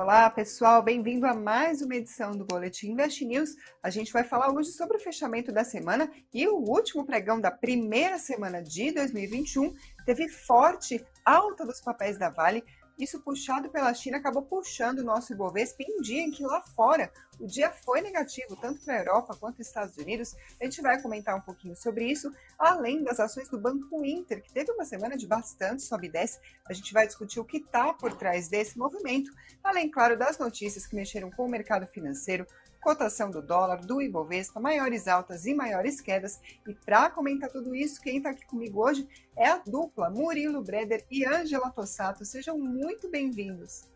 Olá, pessoal, bem-vindo a mais uma edição do Boletim Invest News. A gente vai falar hoje sobre o fechamento da semana e o último pregão da primeira semana de 2021 teve forte alta dos papéis da Vale, isso puxado pela China acabou puxando o nosso Ibovespa em um dia em que lá fora o dia foi negativo, tanto para a Europa quanto para os Estados Unidos. A gente vai comentar um pouquinho sobre isso, além das ações do Banco Inter, que teve uma semana de bastante sobe e desce. A gente vai discutir o que está por trás desse movimento, além, claro, das notícias que mexeram com o mercado financeiro, cotação do dólar, do Ibovespa, maiores altas e maiores quedas. E para comentar tudo isso, quem está aqui comigo hoje é a dupla Murilo Breder e Ângela Tossato. Sejam muito bem-vindos.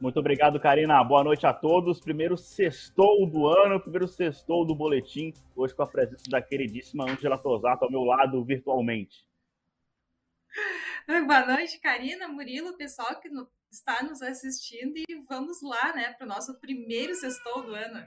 Muito obrigado, Karina. Boa noite a todos. Primeiro sextou do ano, primeiro sextou do boletim, hoje com a presença da queridíssima Ângela Tosato ao meu lado virtualmente. Boa noite, Karina, Murilo, pessoal que está nos assistindo e vamos lá, né, para o nosso primeiro sextou do ano.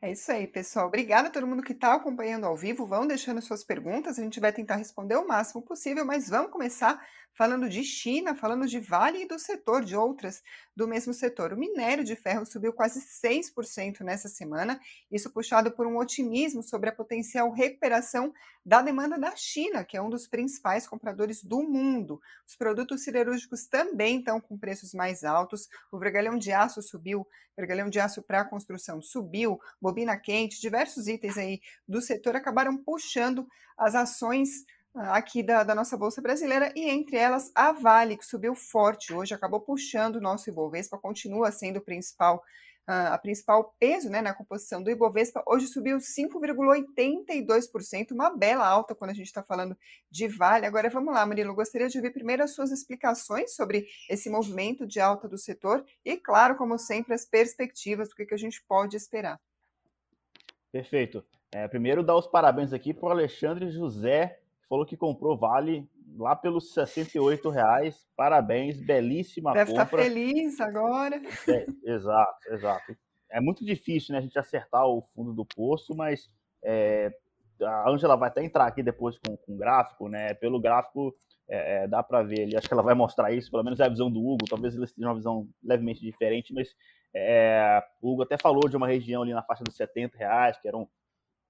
É isso aí, pessoal. Obrigada a todo mundo que está acompanhando ao vivo. Vão deixando suas perguntas, a gente vai tentar responder o máximo possível, mas vamos começar falando de China, falando de Vale e do setor, de outras do mesmo setor. O minério de ferro subiu quase 6% nessa semana, isso puxado por um otimismo sobre a potencial recuperação da demanda da China, que é um dos principais compradores do mundo. Os produtos siderúrgicos também estão com preços mais altos. O vergalhão de aço subiu, vergalhão de aço para construção subiu, bobina quente, diversos itens aí do setor acabaram puxando as ações aqui da, da, nossa Bolsa Brasileira, e entre elas a Vale, que subiu forte hoje, acabou puxando o nosso Ibovespa, continua sendo o principal, uh, a principal peso né, na composição do Ibovespa, hoje subiu 5,82%, uma bela alta quando a gente está falando de Vale. Agora vamos lá, Murilo, gostaria de ouvir primeiro as suas explicações sobre esse movimento de alta do setor e, claro, como sempre, as perspectivas do que, que a gente pode esperar. Perfeito. É, primeiro, dar os parabéns aqui para o Alexandre José falou que comprou Vale lá pelos 68 reais. Parabéns, belíssima Deve compra. Deve estar feliz agora. É, exato, exato. É muito difícil né, a gente acertar o fundo do poço, mas é, a Angela vai até entrar aqui depois com, com gráfico, né? Pelo gráfico é, é dá para ver ali. Acho que ela vai mostrar isso, pelo menos é a visão do Hugo. Talvez ele tenha uma visão levemente diferente, mas é, o Hugo até falou de uma região ali na faixa dos 70 reais, que era um,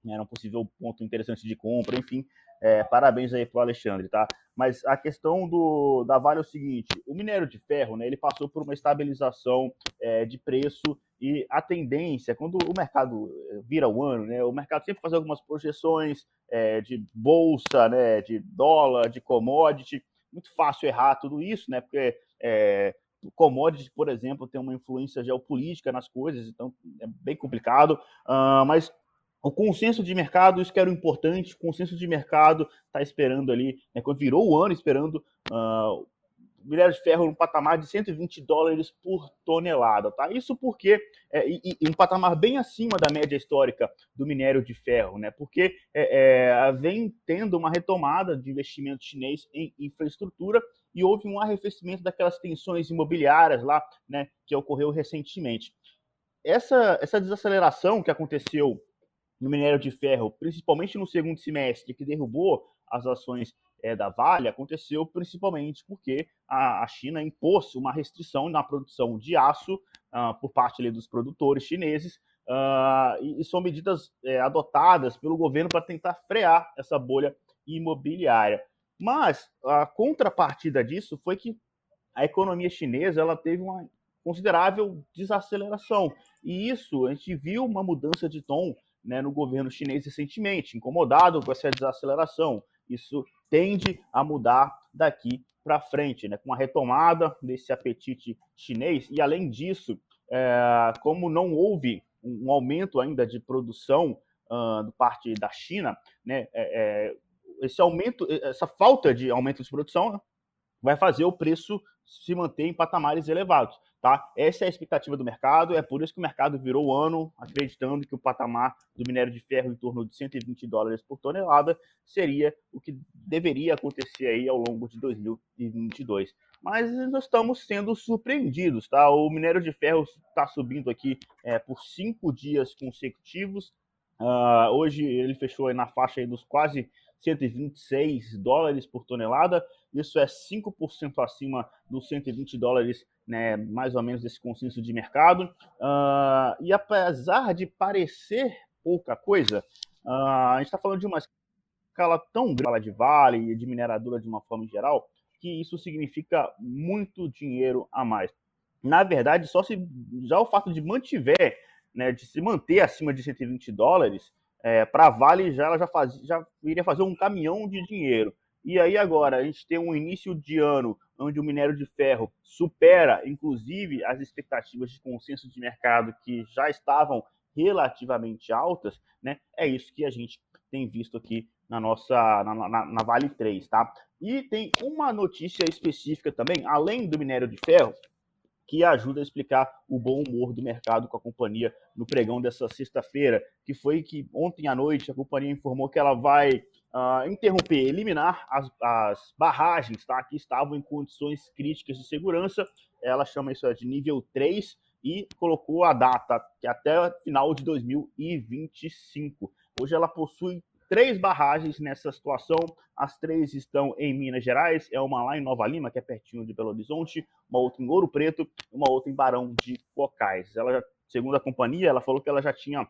era um possível ponto interessante de compra, enfim. É, parabéns aí para o Alexandre, tá? Mas a questão do, da Vale é o seguinte: o minério de ferro, né, ele passou por uma estabilização é, de preço e a tendência, quando o mercado é, vira o ano, né, o mercado sempre faz algumas projeções é, de bolsa, né, de dólar, de commodity. Muito fácil errar tudo isso, né? Porque é, commodity, por exemplo, tem uma influência geopolítica nas coisas, então é bem complicado. Uh, mas o consenso de mercado, isso que era o importante, o consenso de mercado está esperando ali, né, quando virou o ano, esperando uh, minério de ferro no patamar de 120 dólares por tonelada, tá? Isso porque é, e, e um patamar bem acima da média histórica do minério de ferro, né? Porque é, é, vem tendo uma retomada de investimento chinês em infraestrutura e houve um arrefecimento daquelas tensões imobiliárias lá, né? Que ocorreu recentemente. Essa, essa desaceleração que aconteceu no minério de ferro, principalmente no segundo semestre, que derrubou as ações é, da Vale, aconteceu principalmente porque a, a, China impôs uma restrição na produção de aço uh, por parte ali, dos produtores chineses, uh, e, e, são medidas é, adotadas pelo governo para tentar frear essa bolha imobiliária. Mas a contrapartida disso foi que a economia chinesa ela teve uma considerável desaceleração. E isso a gente viu uma mudança de tom né, no governo chinês recentemente, incomodado com essa desaceleração. Isso tende a mudar daqui para frente, né, com a retomada desse apetite chinês. E, além disso, é, como não houve um aumento ainda de produção uh, do parte da China, né, é, é, esse aumento, essa falta de aumento de produção né, vai fazer o preço se manter em patamares elevados. Tá? Essa é a expectativa do mercado, é por isso que o mercado virou o ano acreditando que o patamar do minério de ferro em torno de 120 dólares por tonelada seria o que deveria acontecer aí ao longo de 2022. Mas nós estamos sendo surpreendidos, tá? O minério de ferro está subindo aqui é, por cinco dias consecutivos. Uh, hoje ele fechou na faixa dos quase 126 dólares por tonelada. Isso é 5% acima dos 120 dólares, né, mais ou menos desse consenso de mercado. Uh, e apesar de parecer pouca coisa, uh, a gente está falando de uma escala tão grande de vale e de mineradora de uma forma geral, que isso significa muito dinheiro a mais. Na verdade, só se já o fato de mantiver, né, de se manter acima de 120 dólares, é, para Vale já ela já, faz, já iria fazer um caminhão de dinheiro. E aí agora a gente tem um início de ano onde o minério de ferro supera, inclusive, as expectativas de consenso de mercado que já estavam relativamente altas, né? É isso que a gente tem visto aqui na nossa na, na, na Vale 3, tá? E tem uma notícia específica também, além do minério de ferro, que ajuda a explicar o bom humor do mercado com a companhia no pregão dessa sexta-feira, que foi que ontem à noite a companhia informou que ela vai uh, interromper, eliminar as, as, barragens tá, que estavam em condições críticas de segurança. Ela chama isso de nível 3 e colocou a data que é até final de 2025. Hoje ela possui três barragens nessa situação. As três estão em Minas Gerais, é uma lá em Nova Lima, que é pertinho de Belo Horizonte, uma outra em Ouro Preto, uma outra em Barão de Cocais. Ela, segundo a companhia, ela falou que ela já tinha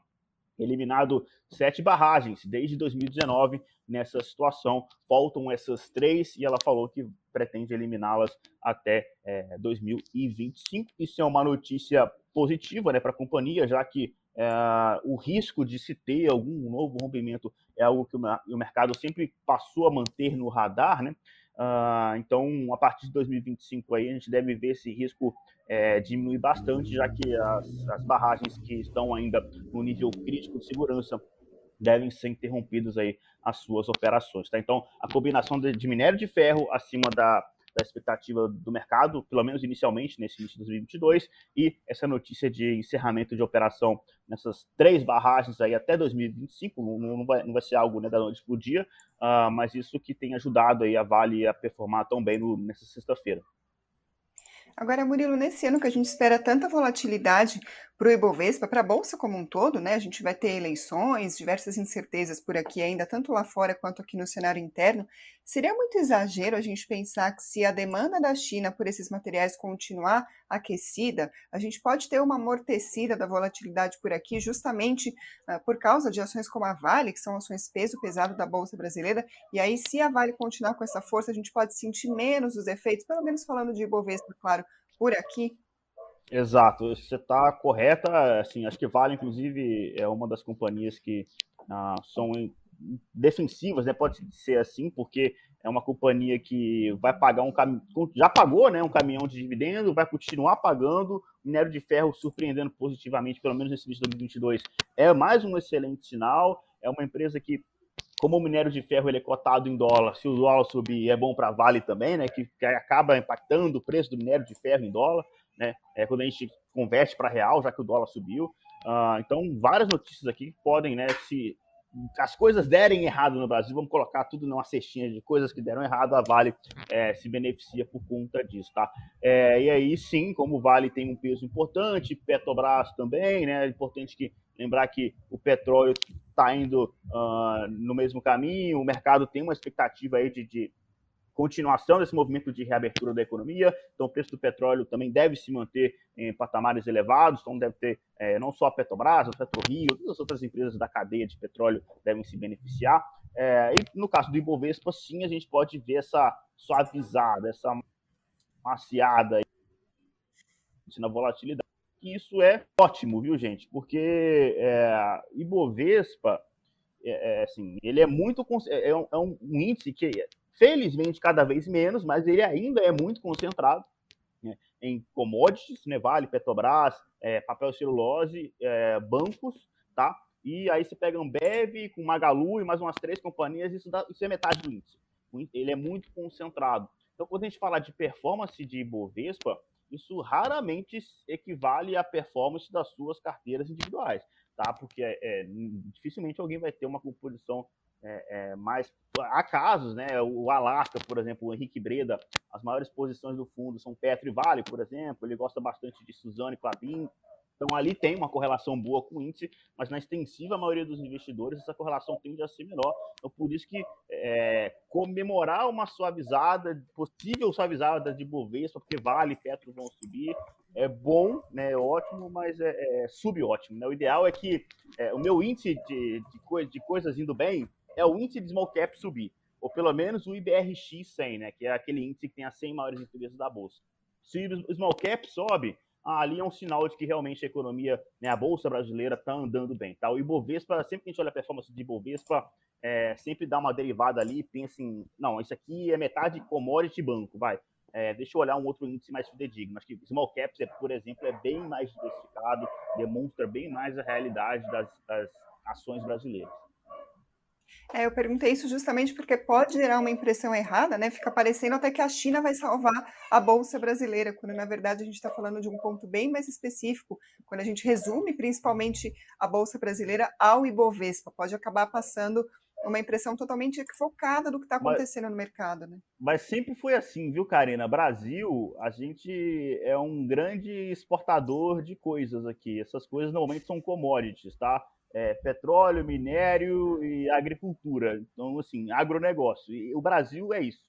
eliminado sete barragens desde 2019 nessa situação. Faltam essas três e ela falou que pretende eliminá-las até é, 2025. Isso é uma notícia positiva né, para a companhia, já que é, o risco de se ter algum novo rompimento é algo que o mercado sempre passou a manter no radar, né? Uh, então, a partir de 2025 aí, a gente deve ver esse risco é, diminuir bastante, já que as, as, barragens que estão ainda no nível crítico de segurança devem ser interrompidas aí as suas operações. Tá? Então, a combinação de, de minério de ferro acima da, da expectativa do mercado, pelo menos inicialmente, nesse início de 2022, e essa notícia de encerramento de operação nessas três barragens aí até 2025, não, vai, não vai ser algo né, da noite para o dia, uh, mas isso que tem ajudado aí a Vale a performar tão bem no, nessa sexta-feira. Agora, Murilo, nesse ano que a gente espera tanta volatilidade para o Ibovespa, para a Bolsa como um todo, né? A gente vai ter eleições, diversas incertezas por aqui ainda, tanto lá fora quanto aqui no cenário interno. Seria muito exagero a gente pensar que se a demanda da China por esses materiais continuar aquecida, a gente pode ter uma amortecida da volatilidade por aqui, justamente uh, por causa de ações como a Vale, que são ações peso pesado da Bolsa Brasileira. E aí, se a Vale continuar com essa força, a gente pode sentir menos os efeitos, pelo menos falando de Ibovespa, claro, por aqui. Exato, você está correta. Assim, acho que Vale, inclusive, é uma das companhias que ah, são defensivas, né? Pode ser assim, porque é uma companhia que vai pagar um já pagou, né? Um caminhão de dividendo, vai continuar pagando. Minério de ferro surpreendendo positivamente, pelo menos nesse início de 2022, é mais um excelente sinal. É uma empresa que como o minério de ferro ele é cotado em dólar, se o dólar subir é bom para Vale também, né? Que, que, acaba impactando o preço do minério de ferro em dólar né? É quando a gente converte para real, já que o dólar subiu. Uh, então, várias notícias aqui podem, né? Se as coisas derem errado no Brasil, vamos colocar tudo numa cestinha de coisas que deram errado, a Vale é, se beneficia por conta disso, tá? É, e aí, sim, como Vale tem um peso importante, Petrobras também, né? É importante que lembrar que o petróleo está indo uh, no mesmo caminho, o mercado tem uma expectativa aí de, de continuação desse movimento de reabertura da economia. Então, o preço do petróleo também deve se manter em patamares elevados. Então, deve ter é, não só a Petrobras, a PetroRio, todas as outras empresas da cadeia de petróleo devem se beneficiar. É, e no caso do Ibovespa, sim, a gente pode ver essa suavizada, essa maciada na volatilidade. E isso é ótimo, viu, gente? Porque é, Ibovespa, é, é, assim, ele é muito é, é um, é um índice que Felizmente, cada vez menos, mas ele ainda é muito concentrado né, em commodities, né, Vale, Petrobras, é, papel celulose, é, bancos, tá? E aí você pega Ambev com Magalu e mais umas três companhias, isso, dá, isso é metade do índice. Ele é muito concentrado. Então, quando a gente fala de performance de Bovespa, isso raramente equivale à performance das suas carteiras individuais, tá? Porque é, é, dificilmente alguém vai ter uma composição é, é, mais. Há casos, né? O Alasca, por exemplo, o Henrique Breda, as maiores posições do fundo são Petro e Vale, por exemplo. Ele gosta bastante de Suzane Clabin. Então ali tem uma correlação boa com o índice, mas na extensiva maioria dos investidores essa correlação tende a ser menor. Então por isso que é, comemorar uma suavizada, possível suavizada de Bovespa, porque Vale e Petro vão subir, é bom, né, é ótimo, mas é, é subótimo. Né? O ideal é que é, o meu índice de, de, co de coisas indo bem é o índice de small cap subir, ou pelo menos o IBRX 100, né, que é aquele índice que tem as 100 maiores empresas da bolsa. Se o small cap sobe, ali é um sinal de que realmente a economia, né, a bolsa brasileira está andando bem. Tá? O Ibovespa, sempre que a gente olha a performance de Ibovespa, é, sempre dá uma derivada ali e pensa em, não, isso aqui é metade commodity banco, vai. É, deixa eu olhar um outro índice mais fidedigno. Acho que Small Caps, é, por exemplo, é bem mais diversificado, demonstra bem mais a realidade das, das ações brasileiras. É, eu perguntei isso justamente porque pode gerar uma impressão errada, né? Fica parecendo até que a China vai salvar a Bolsa Brasileira, quando na verdade a gente está falando de um ponto bem mais específico, quando a gente resume principalmente a Bolsa Brasileira ao Ibovespa. Pode acabar passando uma impressão totalmente equivocada do que está acontecendo mas, no mercado, né? Mas sempre foi assim, viu, Karina? Brasil, a gente é um grande exportador de coisas aqui. Essas coisas normalmente são commodities, tá? É, petróleo, minério e agricultura. Então, assim, agronegócio. E o Brasil é isso,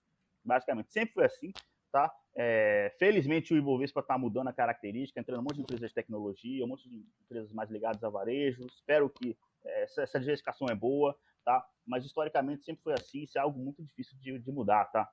basicamente. Sempre foi assim, tá? É, felizmente o Ibovespa está mudando a característica, entrando um monte de empresas de tecnologia, um monte de empresas mais ligadas a varejo. Espero que é, essa, essa diversificação é boa tá? Mas historicamente sempre foi assim, isso é algo muito difícil de, de mudar, tá?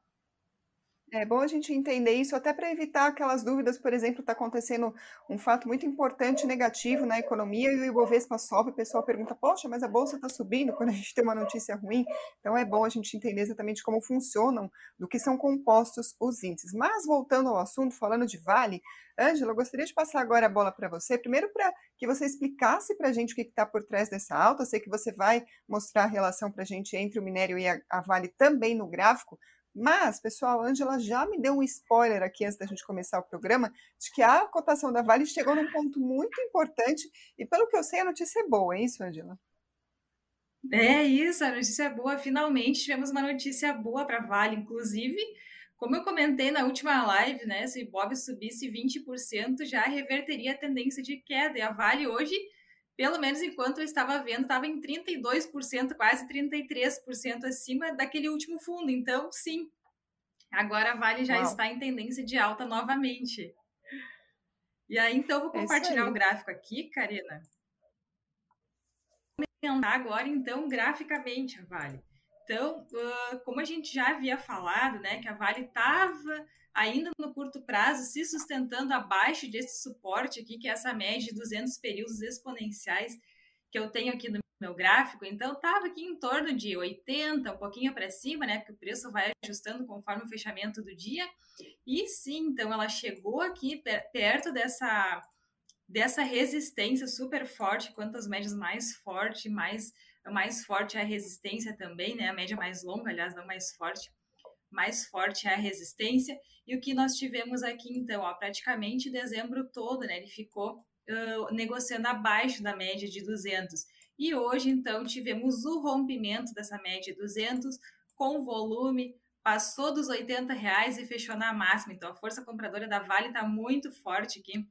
É bom a gente entender isso, até para evitar aquelas dúvidas, por exemplo, está acontecendo um fato muito importante negativo na economia e o Ibovespa sobe, o pessoal pergunta, poxa, mas a Bolsa está subindo quando a gente tem uma notícia ruim. Então é bom a gente entender exatamente como funcionam, do que são compostos os índices. Mas voltando ao assunto, falando de Vale, Ângela, eu gostaria de passar agora a bola para você, primeiro para que você explicasse para a gente o que está por trás dessa alta. Eu sei que você vai mostrar a relação para a gente entre o minério e a, a Vale também no gráfico, mas, pessoal, a Angela já me deu um spoiler aqui antes da gente começar o programa, de que a cotação da Vale chegou num ponto muito importante, e pelo que eu sei, a notícia é boa, é isso? É isso, a notícia é boa. Finalmente tivemos uma notícia boa para a Vale, inclusive. Como eu comentei na última live, né? Se o Bob subisse 20%, já reverteria a tendência de queda. E a Vale hoje pelo menos enquanto eu estava vendo, estava em 32%, quase 33% acima daquele último fundo. Então, sim, agora a Vale já Uau. está em tendência de alta novamente. E aí, então, vou é compartilhar é o gráfico aqui, Karina. Agora, então, graficamente a Vale. Então, como a gente já havia falado, né, que a Vale estava ainda no curto prazo, se sustentando abaixo desse suporte aqui, que é essa média de 200 períodos exponenciais que eu tenho aqui no meu gráfico. Então, estava aqui em torno de 80, um pouquinho para cima, né? Porque o preço vai ajustando conforme o fechamento do dia. E sim, então ela chegou aqui perto dessa, dessa resistência super forte. Quantas médias mais forte, mais, mais forte é a resistência também, né? A média mais longa, aliás, não mais forte mais forte é a resistência. E o que nós tivemos aqui, então, ó, praticamente dezembro todo, né? Ele ficou uh, negociando abaixo da média de 200. E hoje, então, tivemos o rompimento dessa média de 200 com volume, passou dos 80 reais e fechou na máxima. Então, a força compradora da Vale está muito forte aqui.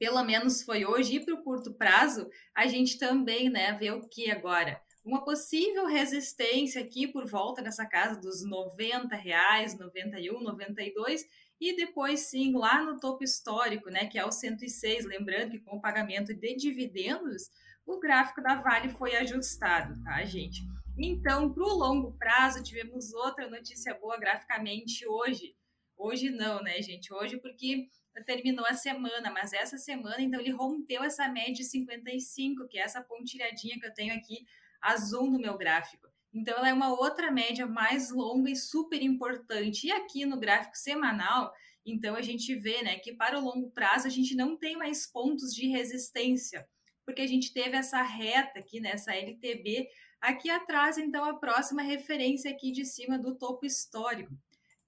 Pelo menos foi hoje. E para o curto prazo, a gente também né, vê o que agora? uma possível resistência aqui por volta dessa casa dos 90 reais, 91, 92 e depois sim lá no topo histórico, né, que é o 106, lembrando que com o pagamento de dividendos, o gráfico da Vale foi ajustado, tá, gente? Então, para o longo prazo, tivemos outra notícia boa graficamente hoje. Hoje não, né, gente? Hoje porque terminou a semana, mas essa semana, então, ele rompeu essa média de 55, que é essa pontilhadinha que eu tenho aqui azul no meu gráfico. Então, ela é uma outra média mais longa e super importante. E aqui no gráfico semanal, então a gente vê né, que para o longo prazo a gente não tem mais pontos de resistência, porque a gente teve essa reta aqui, nessa né, LTB, aqui atrás, então a próxima referência aqui de cima do topo histórico.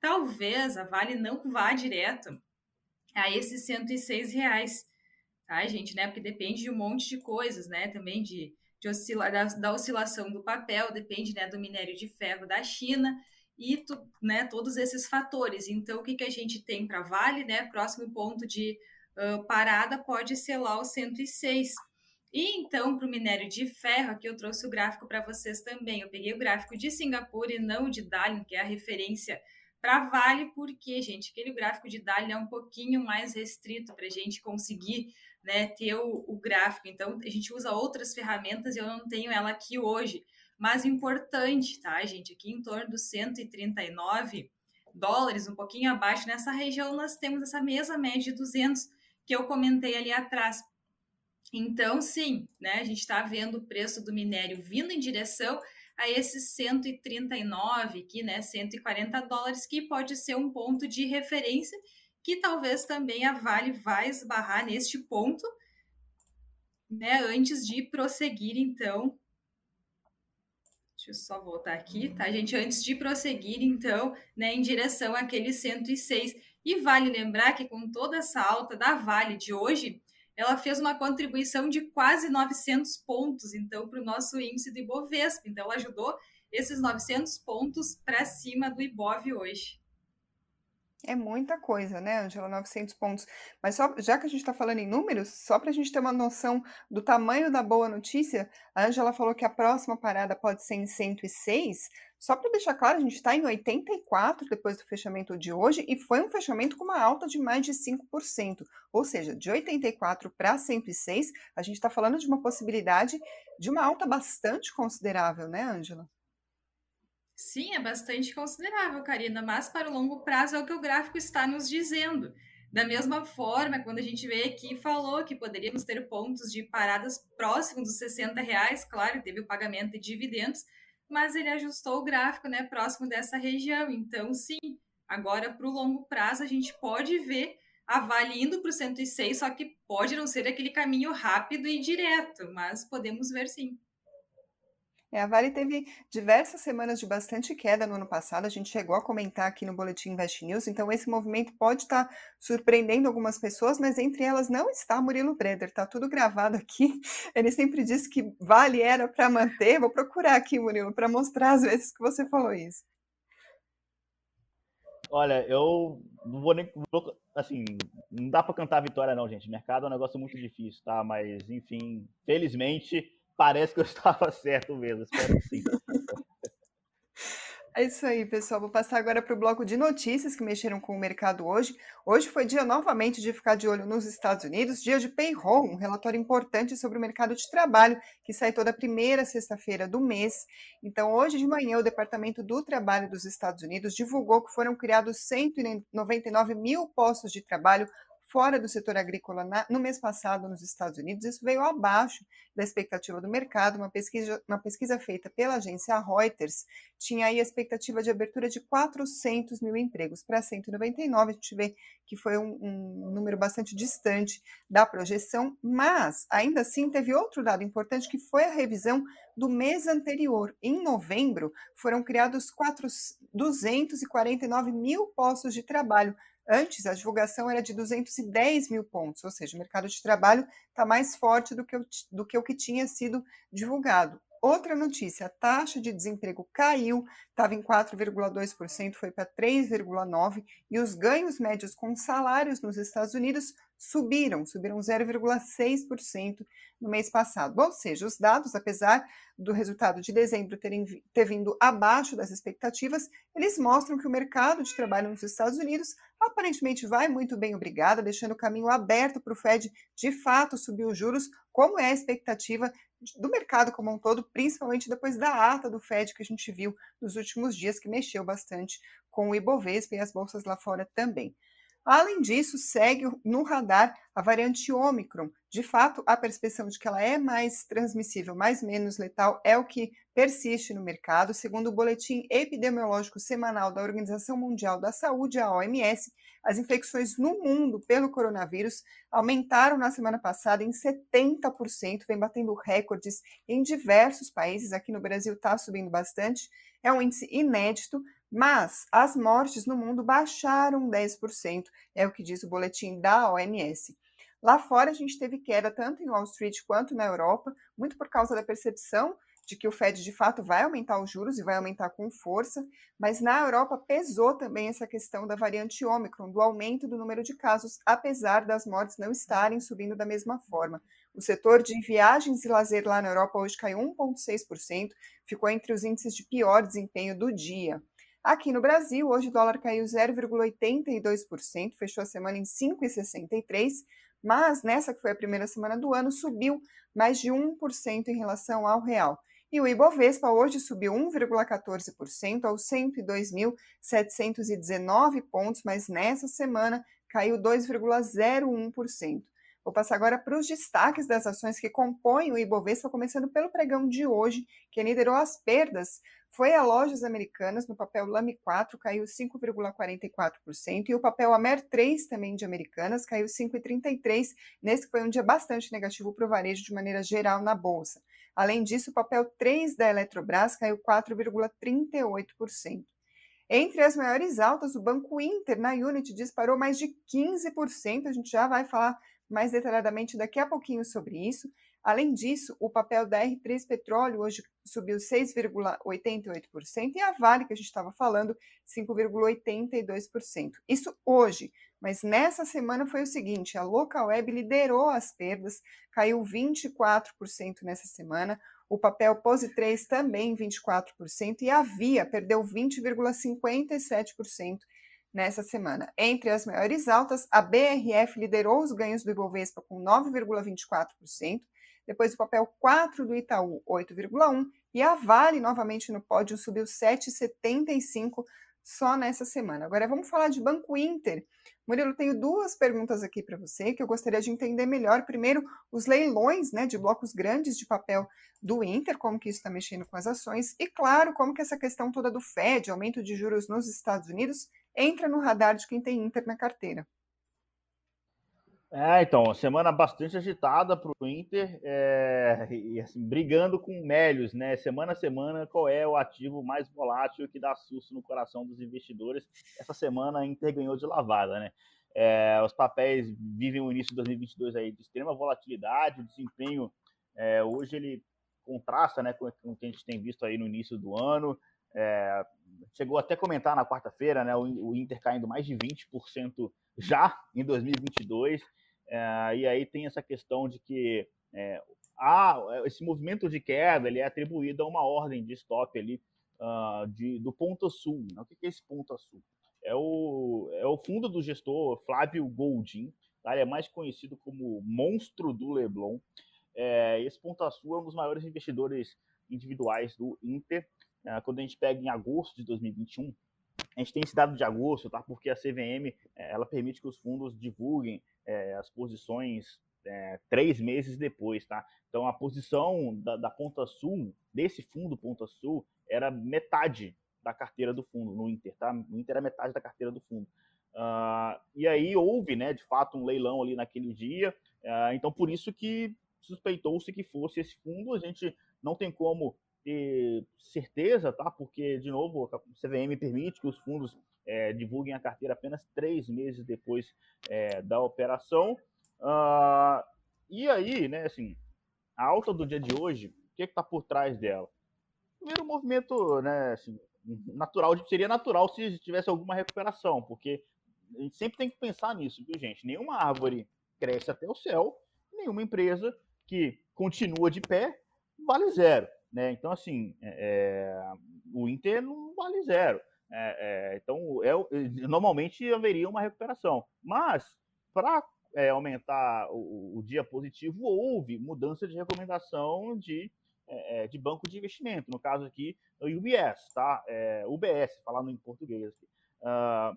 Talvez a Vale não vá direto a esses 106 reais, tá, gente? Né? Porque depende de um monte de coisas, né? Também de de oscila, da, da, oscilação do papel, depende né, do minério de ferro da China e tu, né, todos esses fatores. Então, o que, que a gente tem para Vale? Né, próximo ponto de uh, parada pode ser lá o 106. E então, para o minério de ferro, aqui eu trouxe o gráfico para vocês também. Eu peguei o gráfico de Singapura e não de Dalian, que é a referência para Vale, porque, gente, aquele gráfico de Dalian é um pouquinho mais restrito para a gente conseguir né, ter o, o, gráfico. Então, a gente usa outras ferramentas e eu não tenho ela aqui hoje. Mas importante, tá, gente? Aqui em torno dos 139 dólares, um pouquinho abaixo, nessa região nós temos essa mesma média de 200 que eu comentei ali atrás. Então, sim, né, a gente está vendo o preço do minério vindo em direção a esses 139 aqui, né, 140 dólares, que pode ser um ponto de referência, que talvez também a Vale vai esbarrar neste ponto, né, antes de prosseguir, então. Deixa eu só voltar aqui, tá, gente? Antes de prosseguir, então, né, em direção àquele 106. E vale lembrar que com toda essa alta da Vale de hoje, ela fez uma contribuição de quase 900 pontos, então, para o nosso índice do Ibovespa. Então, ela ajudou esses 900 pontos para cima do Ibov hoje. É muita coisa, né, Angela? 900 pontos. Mas só, já que a gente está falando em números, só para a gente ter uma noção do tamanho da boa notícia, a Angela falou que a próxima parada pode ser em 106. Só para deixar claro, a gente está em 84 depois do fechamento de hoje e foi um fechamento com uma alta de mais de 5%. Ou seja, de 84 para 106, a gente está falando de uma possibilidade de uma alta bastante considerável, né, Angela? Sim, é bastante considerável, Karina, mas para o longo prazo é o que o gráfico está nos dizendo. Da mesma forma, quando a gente vê aqui, falou que poderíamos ter pontos de paradas próximos dos 60 reais, claro, teve o pagamento de dividendos, mas ele ajustou o gráfico né, próximo dessa região. Então, sim, agora para o longo prazo a gente pode ver a Vale indo para o 106, só que pode não ser aquele caminho rápido e direto, mas podemos ver sim. É, a Vale teve diversas semanas de bastante queda no ano passado, a gente chegou a comentar aqui no Boletim Invest News, então esse movimento pode estar tá surpreendendo algumas pessoas, mas entre elas não está Murilo Breder, está tudo gravado aqui. Ele sempre disse que Vale era para manter, vou procurar aqui, Murilo, para mostrar as vezes que você falou isso. Olha, eu não vou nem. Assim, não dá para cantar vitória, não, gente. Mercado é um negócio muito difícil, tá? Mas, enfim, felizmente parece que eu estava certo mesmo. Espero que sim. É isso aí, pessoal. Vou passar agora para o bloco de notícias que mexeram com o mercado hoje. Hoje foi dia novamente de ficar de olho nos Estados Unidos, dia de payroll, um relatório importante sobre o mercado de trabalho, que sai toda primeira sexta-feira do mês. Então, hoje de manhã, o Departamento do Trabalho dos Estados Unidos divulgou que foram criados 199 mil postos de trabalho fora do setor agrícola na, no mês passado nos Estados Unidos. Isso veio abaixo da expectativa do mercado. Uma pesquisa, uma pesquisa feita pela agência Reuters tinha aí a expectativa de abertura de 400 mil empregos para 199. A gente vê que foi um, um número bastante distante da projeção, mas ainda assim teve outro dado importante que foi a revisão do mês anterior. Em novembro, foram criados 4, 249 mil postos de trabalho Antes, a divulgação era de 210 mil pontos, ou seja, o mercado de trabalho está mais forte do que, o, do que o que tinha sido divulgado. Outra notícia: a taxa de desemprego caiu, estava em 4,2%, foi para 3,9%, e os ganhos médios com salários nos Estados Unidos subiram, subiram 0,6% no mês passado. Ou seja, os dados, apesar do resultado de dezembro terem, ter vindo abaixo das expectativas, eles mostram que o mercado de trabalho nos Estados Unidos aparentemente vai muito bem, obrigada, deixando o caminho aberto para o Fed de fato subir os juros, como é a expectativa do mercado como um todo, principalmente depois da ata do Fed que a gente viu nos últimos dias, que mexeu bastante com o Ibovespa e as bolsas lá fora também. Além disso, segue no radar a variante Ômicron. De fato, a percepção de que ela é mais transmissível, mais menos letal, é o que persiste no mercado. Segundo o boletim epidemiológico semanal da Organização Mundial da Saúde, a OMS, as infecções no mundo pelo coronavírus aumentaram na semana passada em 70%, vem batendo recordes em diversos países. Aqui no Brasil está subindo bastante. É um índice inédito, mas as mortes no mundo baixaram 10%, é o que diz o boletim da OMS. Lá fora a gente teve queda tanto em Wall Street quanto na Europa, muito por causa da percepção de que o Fed de fato vai aumentar os juros e vai aumentar com força, mas na Europa pesou também essa questão da variante Ômicron, do aumento do número de casos, apesar das mortes não estarem subindo da mesma forma. O setor de viagens e lazer lá na Europa hoje caiu 1,6%, ficou entre os índices de pior desempenho do dia. Aqui no Brasil, hoje o dólar caiu 0,82%, fechou a semana em 5,63%, mas nessa que foi a primeira semana do ano, subiu mais de 1% em relação ao real. E o Ibovespa hoje subiu 1,14% aos 102.719 pontos, mas nessa semana caiu 2,01%. Vou passar agora para os destaques das ações que compõem o Ibovespa, começando pelo pregão de hoje, que liderou as perdas foi a Lojas Americanas, no papel LAME 4, caiu 5,44%, e o papel AMER 3, também de Americanas, caiu 5,33%, nesse foi um dia bastante negativo para o varejo de maneira geral na Bolsa. Além disso, o papel 3 da Eletrobras caiu 4,38%. Entre as maiores altas, o Banco Inter, na Unity, disparou mais de 15%, a gente já vai falar mais detalhadamente daqui a pouquinho sobre isso. Além disso, o papel da R3 Petróleo hoje subiu 6,88% e a Vale, que a gente estava falando, 5,82%. Isso hoje, mas nessa semana foi o seguinte: a Local Web liderou as perdas, caiu 24% nessa semana. O papel Pose 3 também 24% e a Via perdeu 20,57% nessa semana. Entre as maiores altas, a BRF liderou os ganhos do Ibovespa com 9,24%, depois o papel 4 do Itaú, 8,1%, e a Vale novamente no pódio subiu 7,75% só nessa semana. Agora vamos falar de Banco Inter. Murilo, tenho duas perguntas aqui para você que eu gostaria de entender melhor. Primeiro, os leilões né, de blocos grandes de papel do Inter, como que isso está mexendo com as ações, e claro, como que essa questão toda do Fed, aumento de juros nos Estados Unidos, entra no radar de quem tem Inter na carteira. É, então, semana bastante agitada para o Inter, é, e assim, brigando com Melios, né? Semana a semana, qual é o ativo mais volátil que dá susto no coração dos investidores? Essa semana a Inter ganhou de lavada, né? É, os papéis vivem o início de 2022 aí de extrema volatilidade, o desempenho é, hoje ele contrasta né, com o que a gente tem visto aí no início do ano. É, chegou até a comentar na quarta-feira, né, o, Inter caindo mais de 20% já em 2022. É, e aí tem essa questão de que é, há, esse movimento de queda ele é atribuído a uma ordem de stop ali uh, de, do Ponto Sul. Né? O que é esse Ponto Sul? É o, é o fundo do gestor Flávio Goldin, tá? ele é mais conhecido como monstro do Leblon. É, esse Ponto Sul é um dos maiores investidores individuais do Inter. É, quando a gente pega em agosto de 2021, a gente tem esse dado de agosto, tá? Porque a CVM é, ela permite que os fundos divulguem é, as posições é, três meses depois, tá? Então a posição da, da, ponta sul desse fundo ponta sul era metade da carteira do fundo no Inter, tá? No Inter era metade da carteira do fundo. Uh, e aí houve, né, de fato, um leilão ali naquele dia. Uh, então por isso que suspeitou-se que fosse esse fundo. A gente não tem como ter certeza, tá? Porque, de novo, a CVM permite que os fundos é, divulguem a carteira apenas três meses depois é, da operação. Uh, e aí, né, assim, a alta do dia de hoje, o que está por trás dela? Primeiro, movimento, né, assim, natural, seria natural se tivesse alguma recuperação, porque a gente sempre tem que pensar nisso, viu, gente? Nenhuma árvore cresce até o céu, nenhuma empresa que continua de pé vale zero. Né? Então, assim, é, o Inter não vale zero. É, é então, é, normalmente haveria uma recuperação. Mas, para aumentar o, o, dia positivo, houve mudança de recomendação de, de banco de investimento. No caso aqui, o UBS, tá? UBS, falando em português aqui. Uh,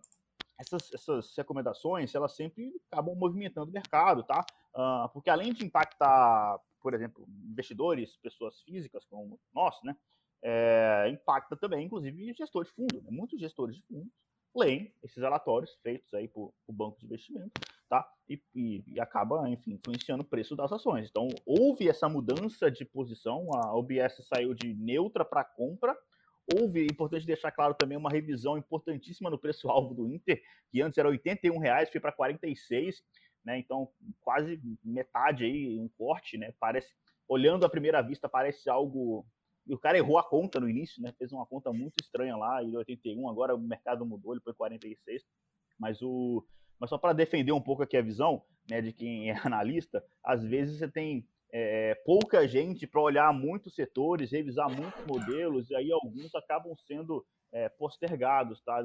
essas, essas, recomendações, elas sempre acabam movimentando o mercado, tá? Uh, porque além de impactar por exemplo, investidores, pessoas físicas como nós, né, é, impacta também, inclusive, gestor de fundo. Né? Muitos gestores de fundos leem esses relatórios feitos aí por, por banco de investimento, tá? E, e, e, acaba, enfim, influenciando o preço das ações. Então, houve essa mudança de posição, a OBS saiu de neutra para compra, houve, é importante deixar claro também, uma revisão importantíssima no preço-alvo do Inter, que antes era R$ 81,00, foi para R$ 46,00, né? Então, quase metade aí, um corte, né? Parece, olhando à primeira vista, parece algo e o cara errou a conta no início, né? Fez uma conta muito estranha lá, em 81, agora o mercado mudou, ele foi 46. Mas o mas só para defender um pouco aqui a visão, né, de quem é analista, às vezes você tem é, pouca gente para olhar muitos setores, revisar muitos modelos, e aí alguns acabam sendo é, postergados, tá?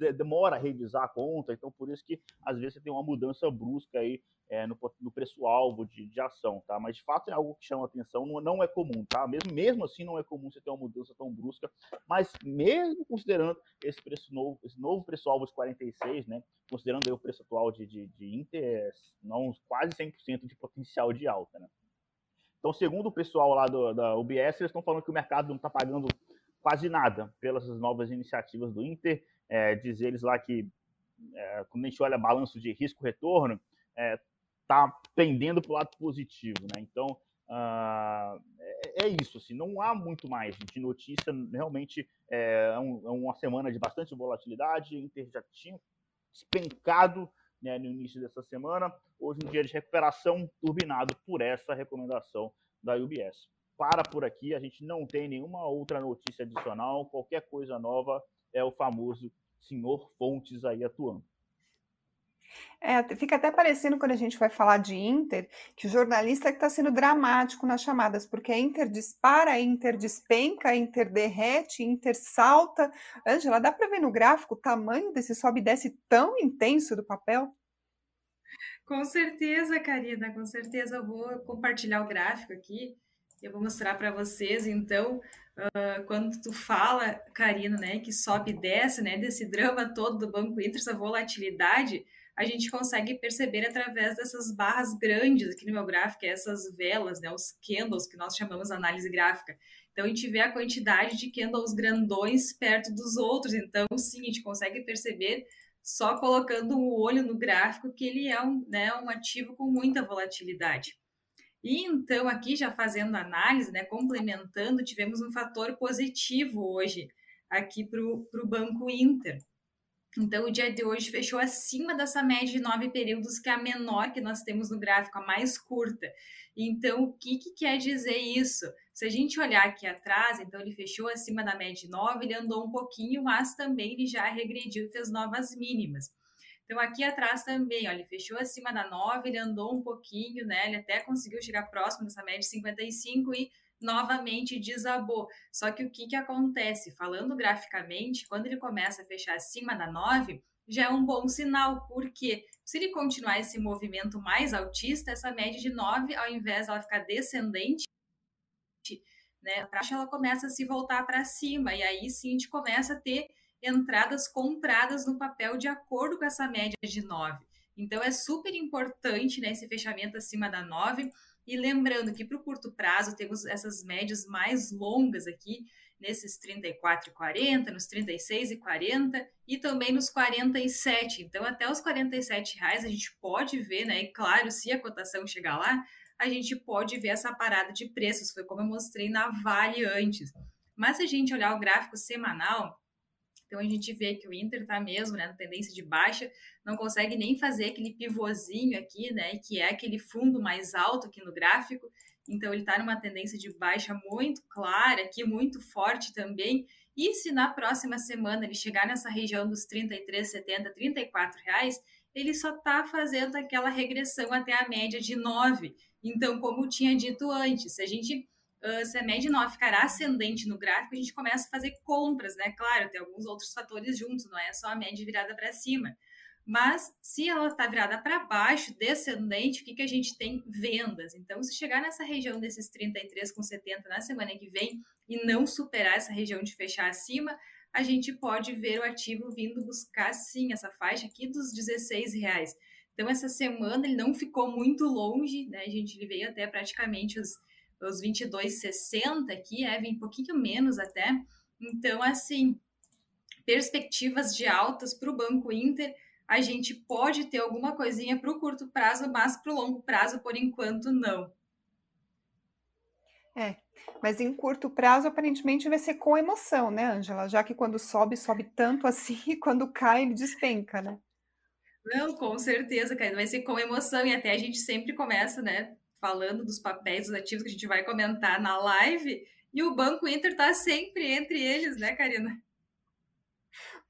É, demora a revisar a conta, então por isso que às vezes você tem uma mudança brusca aí é, no, no preço-alvo de, de ação, tá? Mas de fato é algo que chama atenção, não, não é comum, tá? Mesmo, mesmo assim não é comum você ter uma mudança tão brusca, mas mesmo considerando esse preço novo, esse novo preço-alvo de 46, né? Considerando o preço atual de, de, de Inter, é, não, quase 100% de potencial de alta, né? Então, segundo o pessoal lá do, da UBS, eles estão falando que o mercado não está pagando quase nada pelas novas iniciativas do Inter. É, diz eles lá que, é, quando a gente olha balanço de risco-retorno, está é, tá pendendo para o lado positivo. Né? Então, uh, é, é, isso. Assim, não há muito mais de notícia. Realmente é, é um, é uma semana de bastante volatilidade. Inter já tinha despencado né, no início dessa semana. Hoje, um dia de recuperação, turbinado por essa recomendação da UBS para por aqui. A gente não tem nenhuma outra notícia adicional. Qualquer coisa nova é o famoso senhor Fontes aí atuando. É, fica até parecendo quando a gente vai falar de Inter, que o jornalista está sendo dramático nas chamadas, porque a Inter dispara, a Inter despenca, a Inter derrete, a Inter salta. Ângela, dá para ver no gráfico o tamanho desse sobe e desce tão intenso do papel? Com certeza, Karina, com certeza. Eu vou compartilhar o gráfico aqui. Eu vou mostrar para vocês, então, uh, quando tu fala, Karina, né, que sobe e desce, né, desse drama todo do Banco Inter, essa volatilidade, a gente consegue perceber através dessas barras grandes aqui no meu gráfico, essas velas, né, os candles que nós chamamos de análise gráfica. Então, a gente vê a quantidade de candles grandões perto dos outros. Então, sim, a gente consegue perceber só colocando o olho no gráfico que ele é um, né, um ativo com muita volatilidade. E então, aqui já fazendo análise, né, complementando, tivemos um fator positivo hoje aqui para o Banco Inter. Então, o dia de hoje fechou acima dessa média de nove períodos, que é a menor que nós temos no gráfico, a mais curta. Então, o que, que quer dizer isso? Se a gente olhar aqui atrás, então ele fechou acima da média de nove, ele andou um pouquinho, mas também ele já regrediu e fez novas mínimas. Então, aqui atrás também, olha, ele fechou acima da 9, ele andou um pouquinho, né? Ele até conseguiu chegar próximo dessa média de 55 e novamente desabou. Só que o que, que acontece? Falando graficamente, quando ele começa a fechar acima da 9, já é um bom sinal, porque se ele continuar esse movimento mais altista, essa média de 9, ao invés dela ficar descendente, né, taxa ela começa a se voltar para cima, e aí sim a gente começa a ter entradas compradas no papel de acordo com essa média de 9. Então é super importante né, esse fechamento acima da 9. E lembrando que para o curto prazo temos essas médias mais longas aqui, nesses 34 e 40, nos 36 e 40 e também nos 47. Então, até os 47 reais a gente pode ver, né? E claro, se a cotação chegar lá, a gente pode ver essa parada de preços. Foi como eu mostrei na Vale antes. Mas se a gente olhar o gráfico semanal, então a gente vê que o Inter está mesmo né, na tendência de baixa, não consegue nem fazer aquele pivôzinho aqui, né, que é aquele fundo mais alto aqui no gráfico. Então ele está numa tendência de baixa muito clara aqui, muito forte também. E se na próxima semana ele chegar nessa região dos 33,70, 34 reais, ele só está fazendo aquela regressão até a média de 9. Então, como tinha dito antes, se a gente se a média 9 ficar ascendente no gráfico, a gente começa a fazer compras, né? Claro, tem alguns outros fatores juntos, não é só a média virada para cima. Mas se ela está virada para baixo, descendente, o que, que a gente tem? Vendas. Então, se chegar nessa região desses 33,70 na semana que vem e não superar essa região de fechar acima, a gente pode ver o ativo vindo buscar sim essa faixa aqui dos 16 reais. Então, essa semana ele não ficou muito longe, né? A gente veio até praticamente os os 22,60 aqui, é, vem um pouquinho menos até. Então, assim, perspectivas de altas para o Banco Inter, a gente pode ter alguma coisinha para o curto prazo, mas para o longo prazo, por enquanto, não. É, mas em curto prazo, aparentemente, vai ser com emoção, né, Angela? Já que quando sobe, sobe tanto assim, e quando cai, ele despenca, né? Não, com certeza, vai ser com emoção, e até a gente sempre começa, né, falando dos papéis dos ativos que a gente vai comentar na live. E o Banco Inter está sempre entre eles, né, Karina?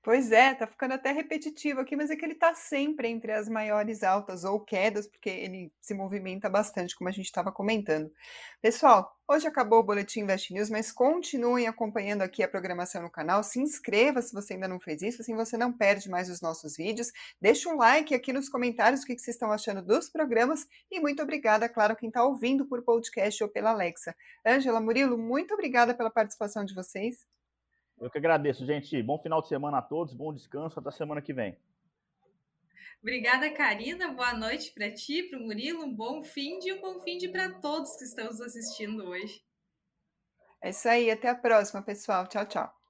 Pois é, tá ficando até repetitivo aqui, mas é que ele tá sempre entre as maiores altas ou quedas, porque ele se movimenta bastante, como a gente estava comentando. Pessoal, hoje acabou o Boletim Invest News, mas continuem acompanhando aqui a programação no canal. Se inscreva se você ainda não fez isso, assim você não perde mais os nossos vídeos. Deixa um like aqui nos comentários o que vocês estão achando dos programas. E muito obrigada, claro, quem está ouvindo por podcast ou pela Alexa. Ângela, Murilo, muito obrigada pela participação de vocês. Eu que agradeço, gente. Bom final de semana a todos, bom descanso, até semana que vem. Obrigada, Karina. Boa noite para ti, para o Murilo. Um bom fim de um bom fim de para todos que estão nos assistindo hoje. É isso aí. Até a próxima, pessoal. Tchau, tchau.